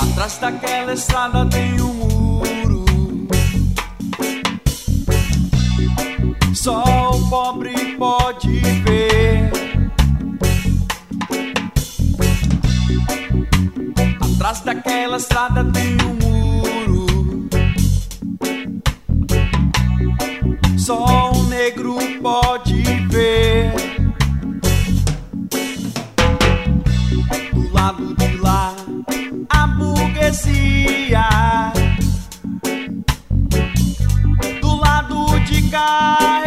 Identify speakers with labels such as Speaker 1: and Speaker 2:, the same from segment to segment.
Speaker 1: Atrás daquela estrada tem um muro. Só o pobre pode ver. Atrás daquela estrada tem um muro. Só um negro pode ver. Do lado de lá, a burguesia. Do lado de cá,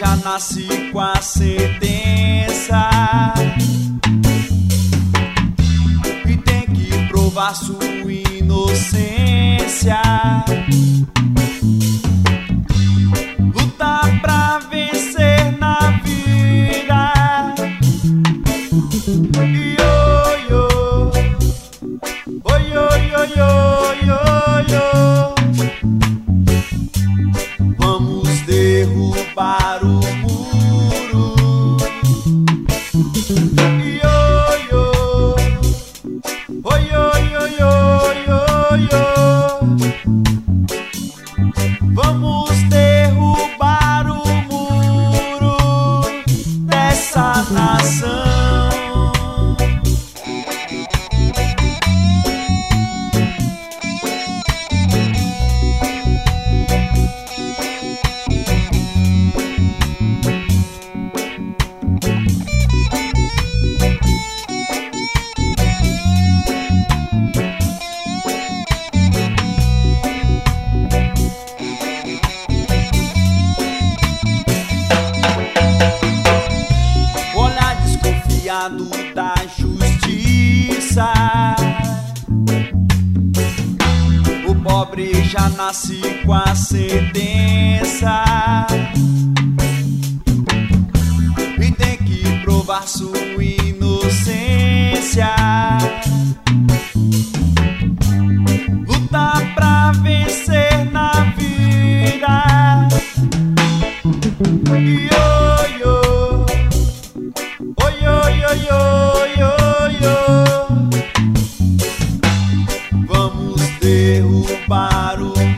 Speaker 1: já nasce com a sentença. E tem que provar sua inocência. Lutar pra vencer na vida. Io. Oi, oi, oi, oi, oi, oi. Vamos derrubar o muro dessa nação. Desconfiado da justiça. O pobre já nasce com a sentença. E tem que provar sua inocência. Lutar derrubar o